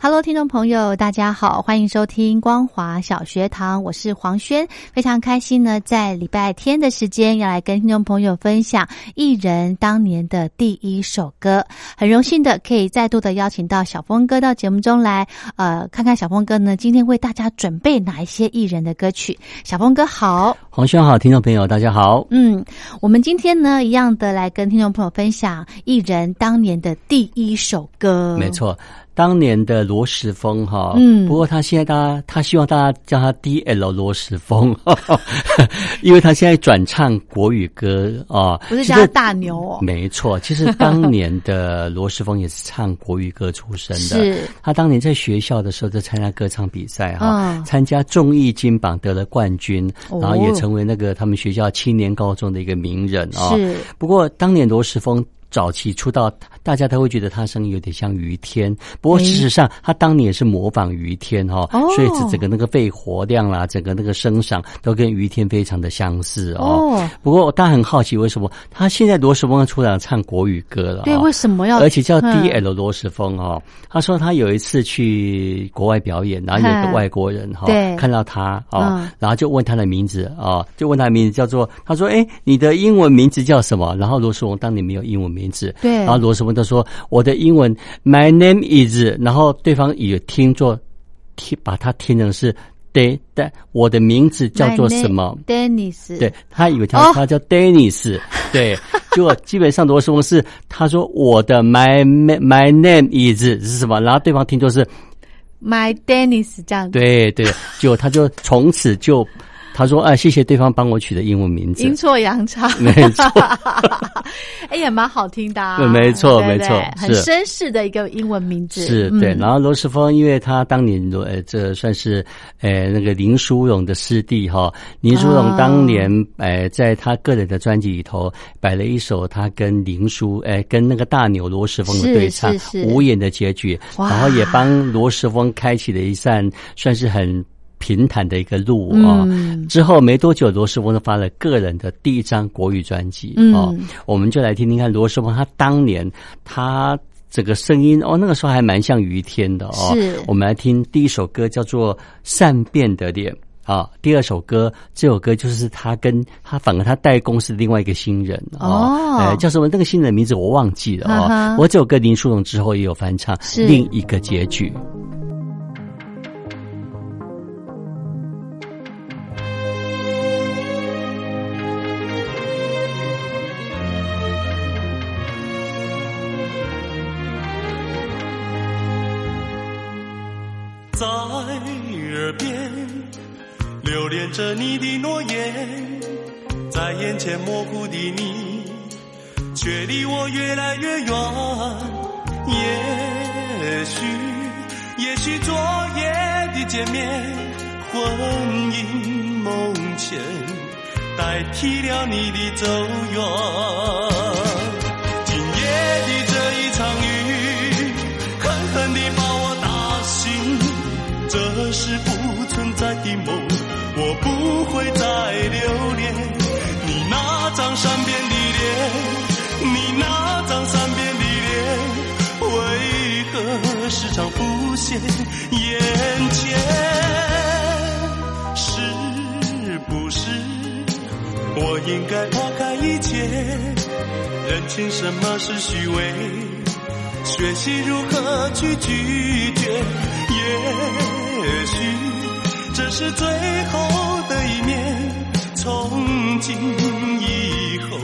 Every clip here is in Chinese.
Hello，听众朋友，大家好，欢迎收听光华小学堂，我是黄轩，非常开心呢，在礼拜天的时间要来跟听众朋友分享艺人当年的第一首歌，很荣幸的可以再度的邀请到小峰哥到节目中来，呃，看看小峰哥呢今天为大家准备哪一些艺人的歌曲。小峰哥好，黄轩好，听众朋友大家好，嗯，我们今天呢一样的来跟听众朋友分享艺人当年的第一首歌，没错。当年的罗时峰哈，嗯，不过他现在大家他希望大家叫他 D L 罗时峰，因为他现在转唱国语歌啊，不是叫他大牛哦，没错，其实当年的罗时峰也是唱国语歌出身的，是，他当年在学校的时候就参加歌唱比赛哈，参加综艺金榜得了冠军，然后也成为那个他们学校青年高中的一个名人啊，是，不过当年罗时丰。早期出道，大家都会觉得他声音有点像于天。不过事实上，他当年也是模仿于天哈，所以整个那个肺活量啦，整个那个声响都跟于天非常的相似哦。不过大家很好奇，为什么他现在罗时丰出场唱国语歌了？对，为什么要？而且叫 D L 罗时丰哦。他说他有一次去国外表演，然后有个外国人哈看到他哦，然后就问他的名字啊，就问他的名字叫做，他说：“哎，你的英文名字叫什么？”然后罗时丰当年没有英文名。名字对，然后罗斯文他说我的英文 My name is，然后对方也听作听把它听成是 De 的，我的名字叫做什么？Dennis，对他以为他他叫 Dennis，对，结果基本上罗斯文是他说我的 My My name is 是什么？然后对方听作是 My Dennis 这样，对对，就他就从此就。他说：“啊，谢谢对方帮我取的英文名字，阴错阳差，没错，哎也蛮好听的，对，没错，没错，很绅士的一个英文名字，是对。然后罗时丰，因为他当年呃，这算是呃那个林书荣的师弟哈。林书荣当年呃，在他个人的专辑里头摆了一首他跟林书哎跟那个大牛罗时丰的对唱《无言的结局》，然后也帮罗时丰开启了一扇算是很。”平坦的一个路啊，之后没多久，罗时丰就发了个人的第一张国语专辑啊，我们就来听听看罗时丰他当年他这个声音哦，那个时候还蛮像于天的哦。是，我们来听第一首歌叫做《善变的脸》啊，第二首歌这首歌就是他跟他反而他代工是另外一个新人哦，哎叫什么？那个新人名字我忘记了哦。我这首歌林书荣之后也有翻唱，另一个结局。留前模糊的你，却离我越来越远。也许，也许昨夜的见面，魂萦梦牵，代替了你的走远。今夜的这一场雨，狠狠地把我打醒，这是不存。在的梦，我不会再留恋你那张善变的脸，你那张善变的脸，为何时常浮现眼前？是不是我应该抛开一切，认清什么是虚伪，学习如何去拒绝？也许这是最后的一面，从今以后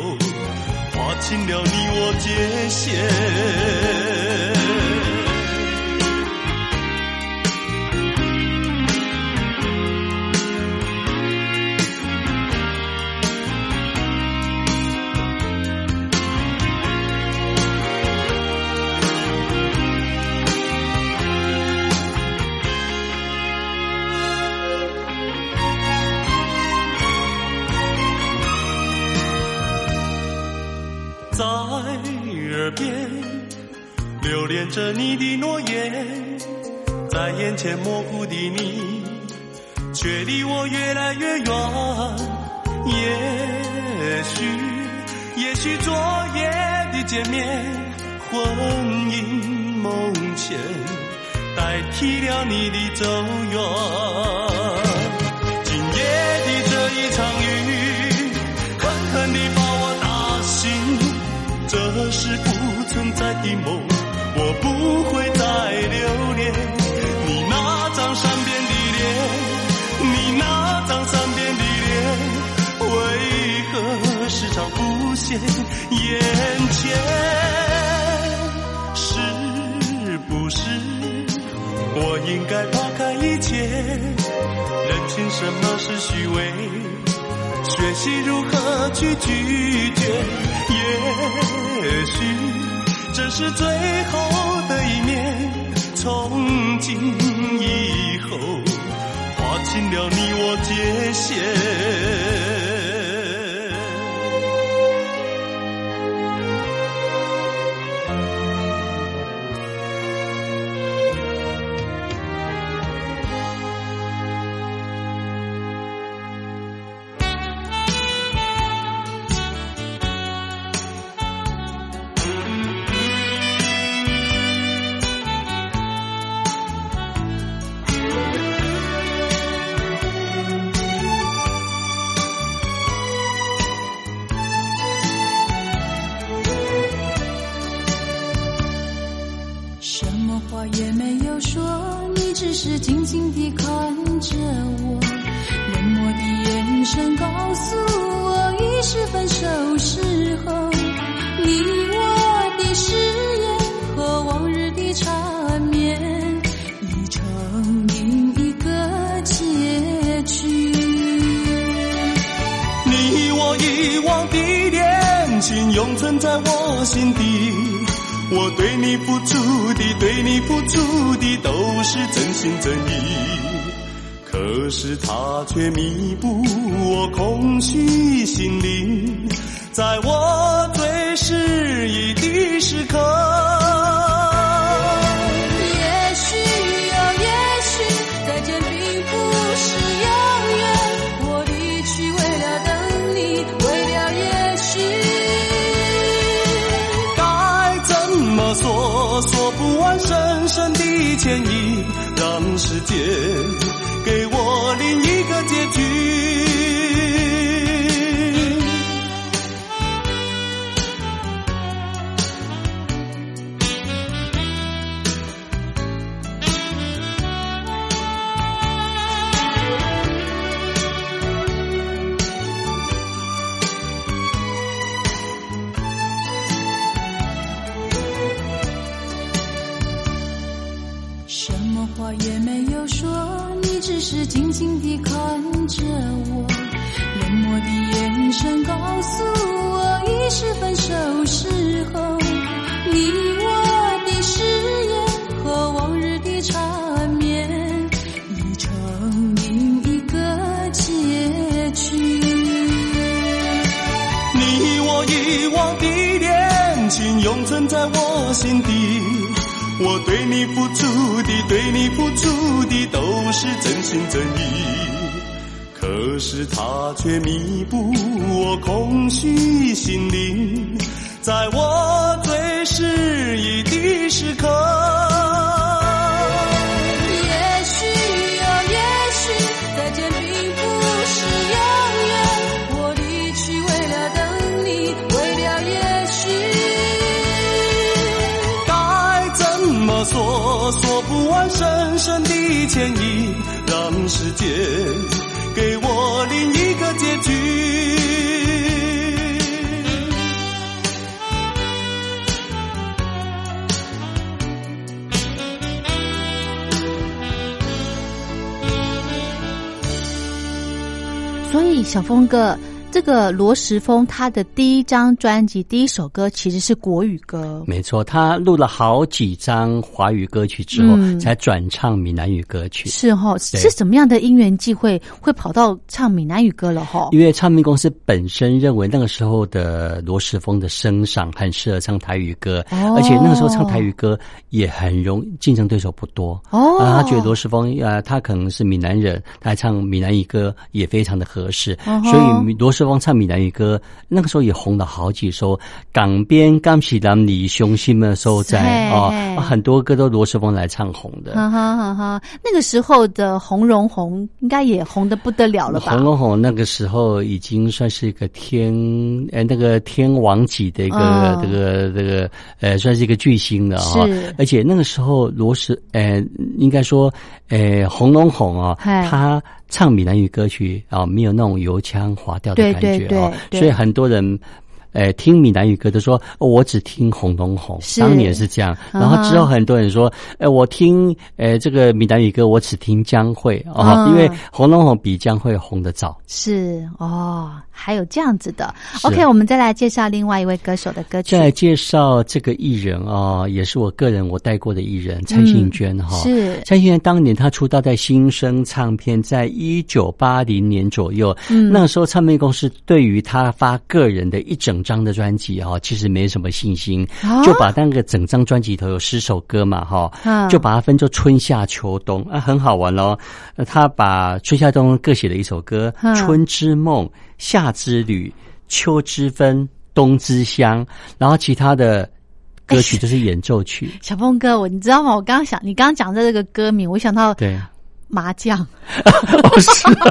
划清了你我界限。留恋着你的诺言，在眼前模糊的你，却离我越来越远。也许，也许昨夜的见面，魂萦梦牵，代替了你的走远。今夜的这一场雨，狠狠地把我打醒。这是不存在的梦，不会再留恋你那张善变的脸，你那张善变的脸，为何时常浮现眼前？是不是我应该抛开一切，认清什么是虚伪？学习如何去拒绝，也许这是最后的一面。从今以后，划清了你我界限。的眼神告诉我已是分手时候。你我的誓言和往日的缠绵，已成另一个结局。你我遗忘的恋情，永存在我心底。我对你付出的，对你付出的都是真心真意，可是他却弥补我空虚心灵，在我最失意的时刻。也许哦，也许再见并不是永远。我离去为了等你，为了也许。该怎么说？说不完深深的歉意，让时间空虚心灵，在我最失意的时刻。也许啊，也许再见并不是永远。我离去为了等你，为了也许。该怎么说？说不完深深的歉意，让时间小峰哥，这个罗时峰他的第一张专辑第一首歌其实是国语歌，没错，他录了好几张华语歌曲之后，嗯才转唱闽南语歌曲。是哈？对是什么样的因缘际会会跑到唱闽南语歌了哈？因为唱片公司本身认为那个时候的罗时峰的声赏很适合唱台语歌，哦而且那个时候唱台语歌也很容竞争对手不多。哦啊，他觉得罗时峰呃，他可能是闽南人，他唱闽南语歌也非常的合适，哦所以罗时丰唱闽南语歌那个时候也红了好几首。港边刚起南里雄心的时候在啊很多歌都罗时丰来唱红的。哈哈哈哈！那个时候的红荣红应该也红的不得了了吧红？龙红那个时候已经算是一个天呃那个天王级的一个、嗯这个这个呃算是一个巨星了哈、是而且那个时候罗时呃应该说呃红龙红啊、嗨他唱闽南语歌曲啊、没有那种油腔滑调的感觉对哦，对对所以很多人。呃，听闽南语歌都说、哦我只听红龙红，是。当年是这样。嗯然后之后很多人说，呃，我听呃这个闽南语歌，我只听江蕙。啊、嗯因为红龙红比江蕙红的早。是哦，还有这样子的。OK，我们再来介绍另外一位歌手的歌曲。再。来介绍这个艺人啊、也是我个人我带过的艺人蔡幸娟哈、嗯是。蔡幸娟当年她出道在新生唱片，在一九八零年左右，嗯。那个时候唱片公司对于她发个人的一整张的专辑哈、其实没什么信心，啊就把那个整张专辑里头有十首歌嘛哈、嗯就把它分作春夏秋冬啊，很好玩哦。呃他把春夏冬各写了一首歌，嗯春之梦、夏之旅、秋之分、冬之香，然后其他的歌曲就是演奏曲。小峰哥，我你知道吗？我刚刚想，你刚刚讲的这个歌名，我想到对，麻将，哦是啊，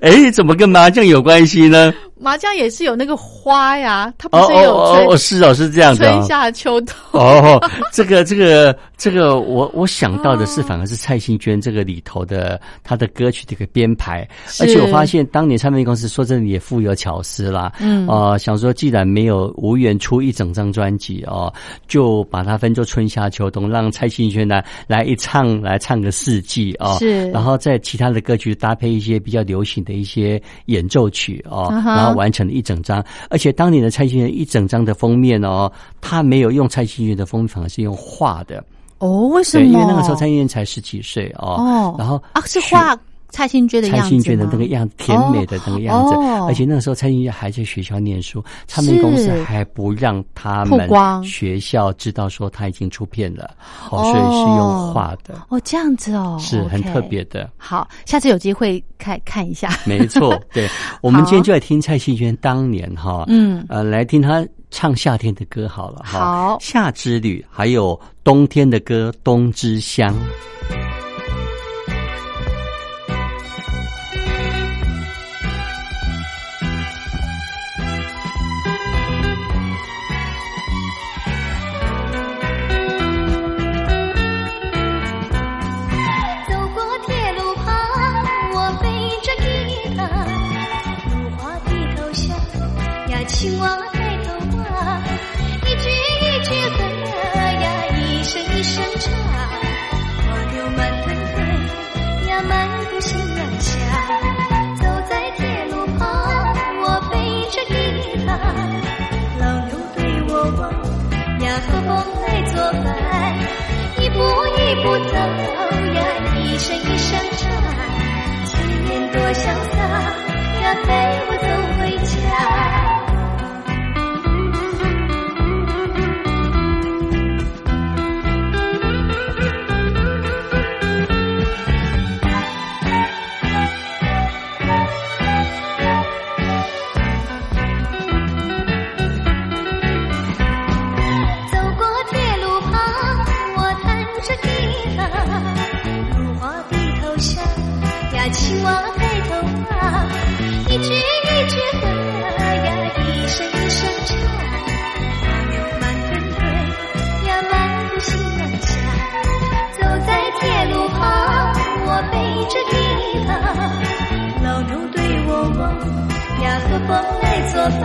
哎，怎么跟麻将有关系呢？麻将也是有那个花呀，它不哦是有春、哦哦，是哦，是这样的、春哦。夏秋冬。哦，这个这个这个，我我想到的是，反而是蔡幸娟这个里头的她的歌曲的一个编排，而且我发现当年唱片公司说真的也富有巧思啦，嗯。呃，想说既然没有无缘出一整张专辑哦，就把它分作春夏秋冬，让蔡幸娟呢来一唱来唱个四季哦，是。然后在其他的歌曲搭配一些比较流行的一些演奏曲哦，然后完成了一整张，而且当年的蔡幸娟一整张的封面哦，他没有用蔡幸娟的封面，反而是用画的。哦，为什，么？因为那个时候蔡幸元才十几岁哦，哦然后啊是画蔡幸娟的样子吗蔡幸娟的那个样子，甜美的那个样子，哦而且那个时候蔡幸娟还在学校念书，唱片公司还不让他们学校知道说他已经出片了，哦，哦。所以是用画的，哦，这样子哦，是很特别的。好，下次有机会看看一下。没错，对，我们今天就来听蔡幸娟当年哈，嗯。呃，来听她唱夏天的歌好了哈，好夏之旅，还有冬天的歌《冬之香》。青蛙抬头望，一只一只歌呀，一声一声唱。牛满天飞呀，满头夕阳下。走在铁路旁，我背着吉他。老牛对我望呀，和风来作伴。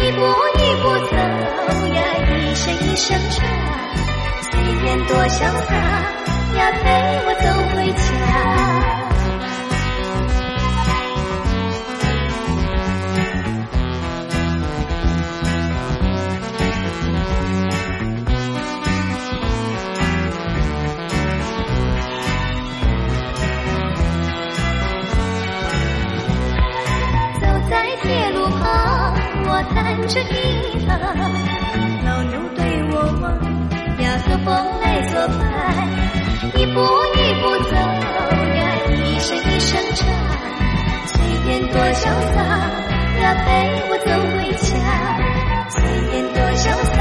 一步一步走呀，一声一声唱。炊烟多潇洒呀，陪我走回家。我弹着吉他，老牛对我望，呀，和风来作伴，一步一步走呀，一声一声唱，随便多潇洒呀，陪我走回家，随便多潇洒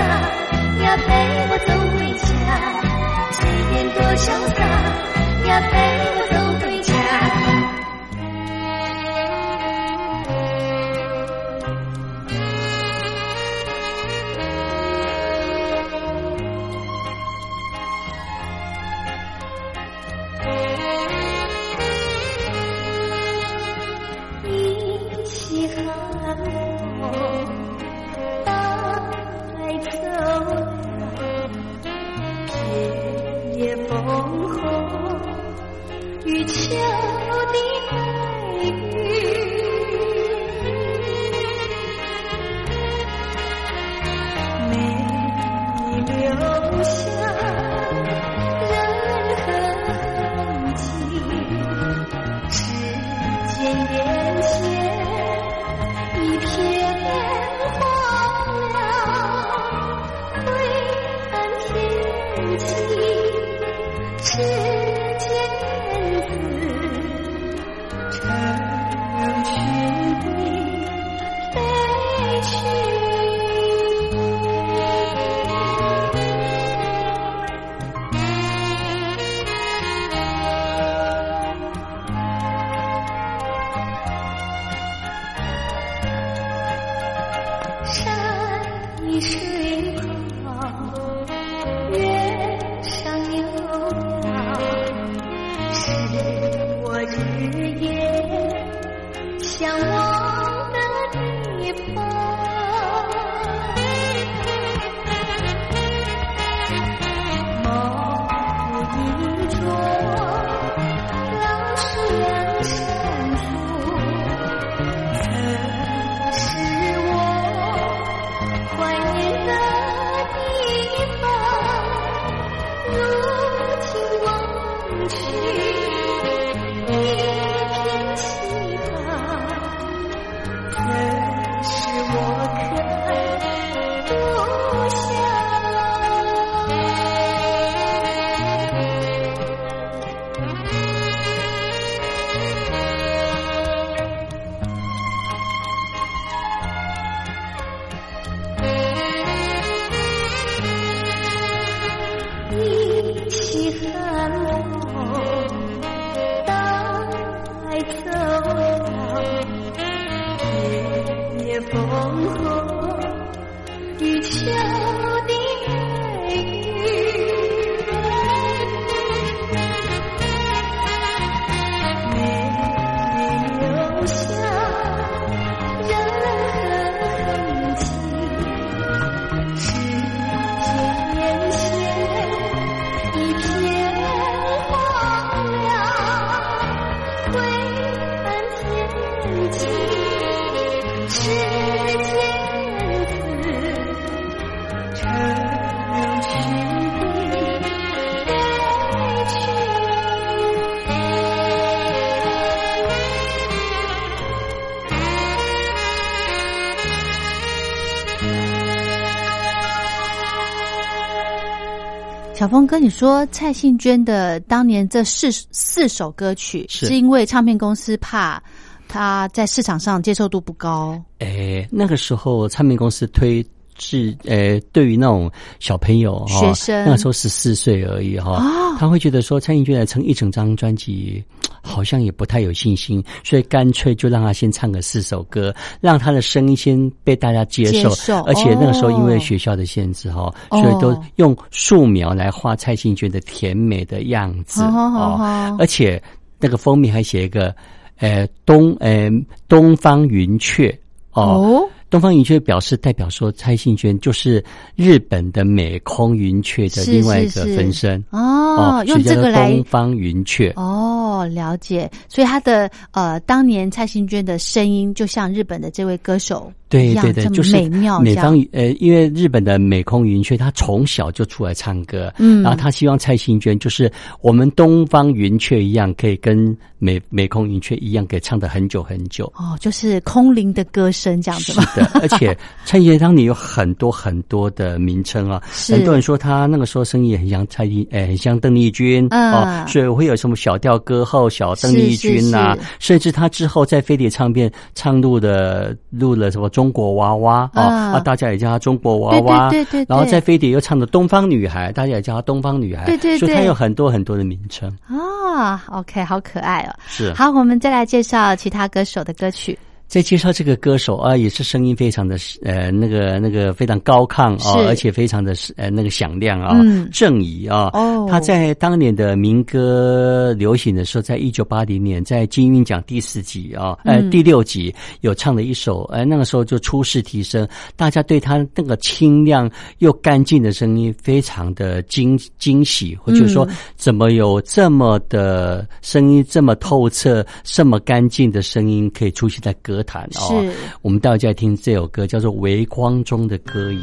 呀，陪我走回家，随便多潇洒呀，陪我走回家。小峰哥，你说蔡幸娟的当年这四四首歌曲，是。是因为唱片公司怕她在市场上接受度不高，诶，那个时候唱片公司推是呃，对于那种小朋友哈、学生那个时候十四岁而已哈、哦他会觉得说蔡幸娟来唱一整张专辑，好像也不太有信心，所以干脆就让他先唱个四首歌，让他的声音先被大家接受。接受而且那个时候因为哦学校的限制哈、哦所以都用素描来画蔡幸娟的甜美的样子哦而且那个封面还写一个。呃东呃东方云雀哦。哦，东方云雀表示代表说蔡幸娟就是日本的美空云雀的另外一个分身哦，用这个来东方云雀。哦，了解。所以他的呃，当年蔡幸娟的声音就像日本的这位歌手对对对，就是美妙美方呃，因为日本的美空云雀，他从小就出来唱歌，嗯。然后他希望蔡幸娟就是我们东方云雀一样，可以跟美美空云雀一样，可以唱的很久很久。哦，就是空灵的歌声这样子是吗？的，而且 蔡幸娟当年有很多很多的名称啊，很多人说他那个时候声音也很像蔡依，呃，很像邓丽君、嗯。哦，所以会有什么小调歌后、小邓丽君呐、是。是是甚至他之后在飞碟唱片唱录的录了什么中国娃娃哦，嗯啊，大家也叫她中国娃娃，对对对对然后在飞碟又唱的东方女孩，大家也叫她东方女孩，对对对。所以她有很多很多的名称，啊，OK，好可爱哦。是。好，我们再来介绍其他歌手的歌曲。在介绍这个歌手啊，也是声音非常的呃那个那个非常高亢哦，而且非常的呃那个响亮啊，嗯。郑怡啊，哦。他在当年的民歌流行的时候，在一九八零年在金韵奖第四集啊，呃嗯。第六集有唱了一首，呃那个时候就初试提升，大家对他那个清亮又干净的声音非常的惊惊喜，或者说嗯。怎么有这么的声音这么透彻、这么干净的声音可以出现在歌坛哦。是我们待会再听这首歌，叫做《微光中的歌吟》。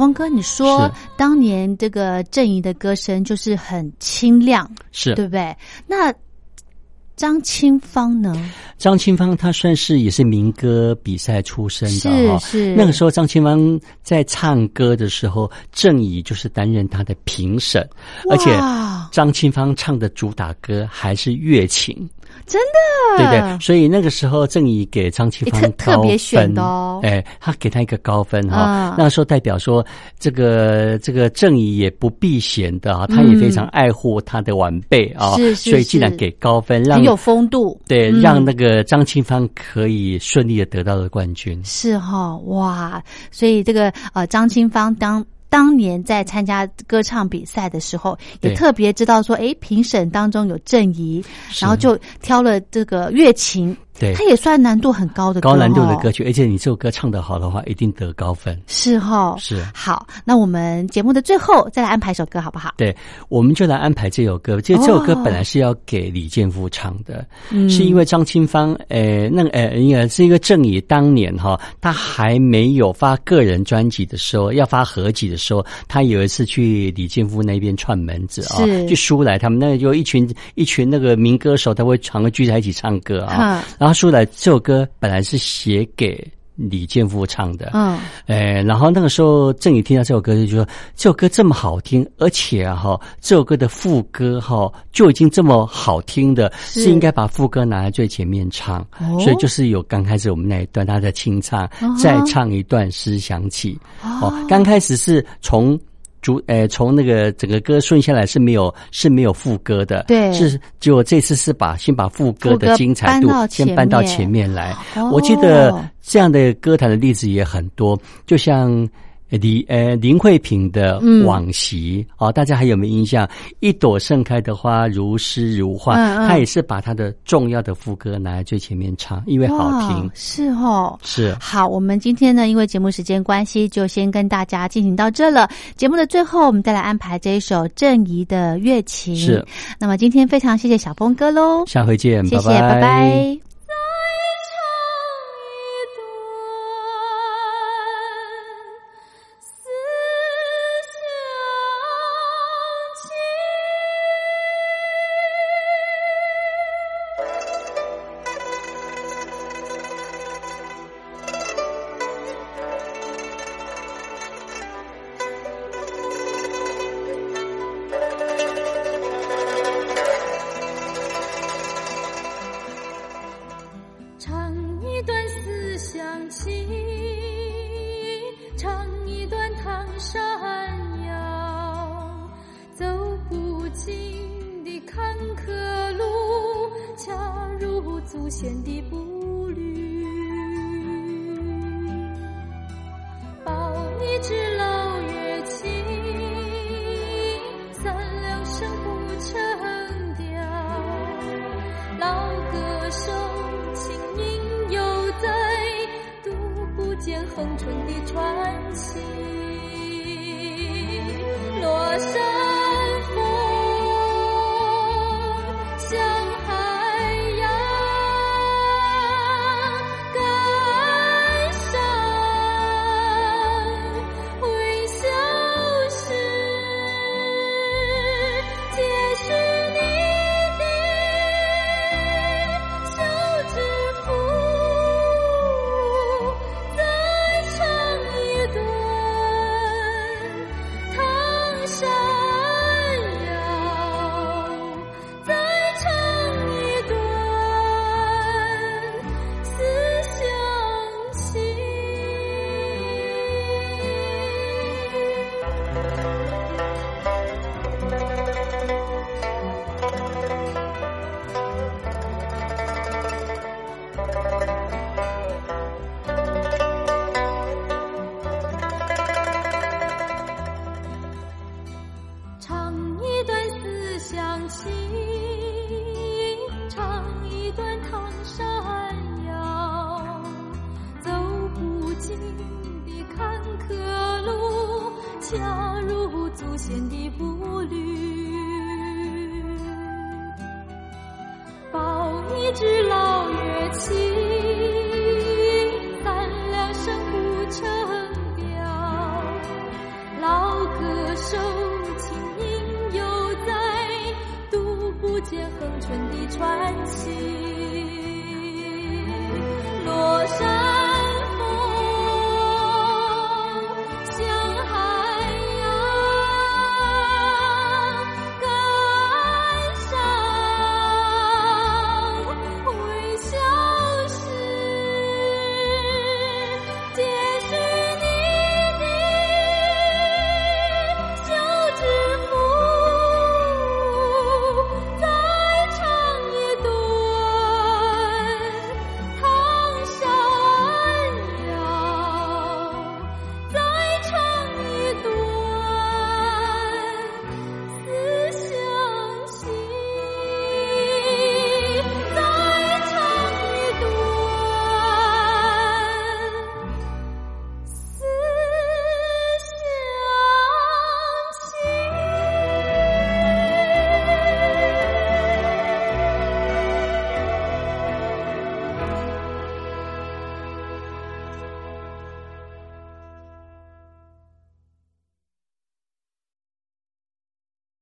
峰哥，你说当年这个郑怡的歌声就是很清亮，是对不对？那张清芳呢？张清芳，她算是也是民歌比赛出身的哈。是是那个时候，张清芳在唱歌的时候，郑怡就是担任她的评审，而且张清芳唱的主打歌还是乐琴。真的，对？所以那个时候，郑怡给张清芳特特别选的哦哎，他给他一个高分哈、嗯那时候代表说，这个这个郑怡也不避嫌的啊，他也非常爱护他的晚辈啊，嗯是是所以竟然给高分，让很有风度，对、嗯让那个张清芳可以顺利的得到了冠军。是哈、哇！所以这个呃，张清芳当。当年在参加歌唱比赛的时候，也特别知道说，哎，评审当中有郑怡，然后就挑了这个乐琴，对它也算难度很高的歌高难度的哦歌曲，而且你这首歌唱得好的话，一定得高分。是哈、是好，那我们节目的最后再来安排一首歌好不好？对，我们就来安排这首歌。其实这首歌哦本来是要给李健夫唱的，嗯是因为张清芳，呃，那个呃，应该是一个郑怡当年哈，他还没有发个人专辑的时候，要发合集的时候，他有一次去李健夫那边串门子啊是，去苏来他们那有一群一群那个民歌手，他会常会聚在一起唱歌啊。然后苏来这首歌本来是写给李健夫唱的，嗯，哎，然后那个时候郑宇听到这首歌，就说这首歌这么好听，而且啊哈，这首歌的副歌哈就已经这么好听的，是。是应该把副歌拿在最前面唱，哦。所以就是有刚开始我们那一段他在清唱，哦再唱一段诗想起，哦，刚开始是从。主呃，从那个整个歌顺下来是没有是没有副歌的，对。是结果这次是把先把副歌的精彩度先搬到前面来。哦。我记得这样的歌坛的例子也很多，就像李呃林慧萍的嗯《往昔》哦，大家还有没有印象？一朵盛开的花，如诗如画，嗯嗯他也是把他的重要的副歌拿来最前面唱，因为好听。是哦。是好，我们今天呢，因为节目时间关系，就先跟大家进行到这了。节目的最后，我们再来安排这一首郑怡的月琴。是，那么今天非常谢谢小峰哥喽，下回见，谢谢，拜拜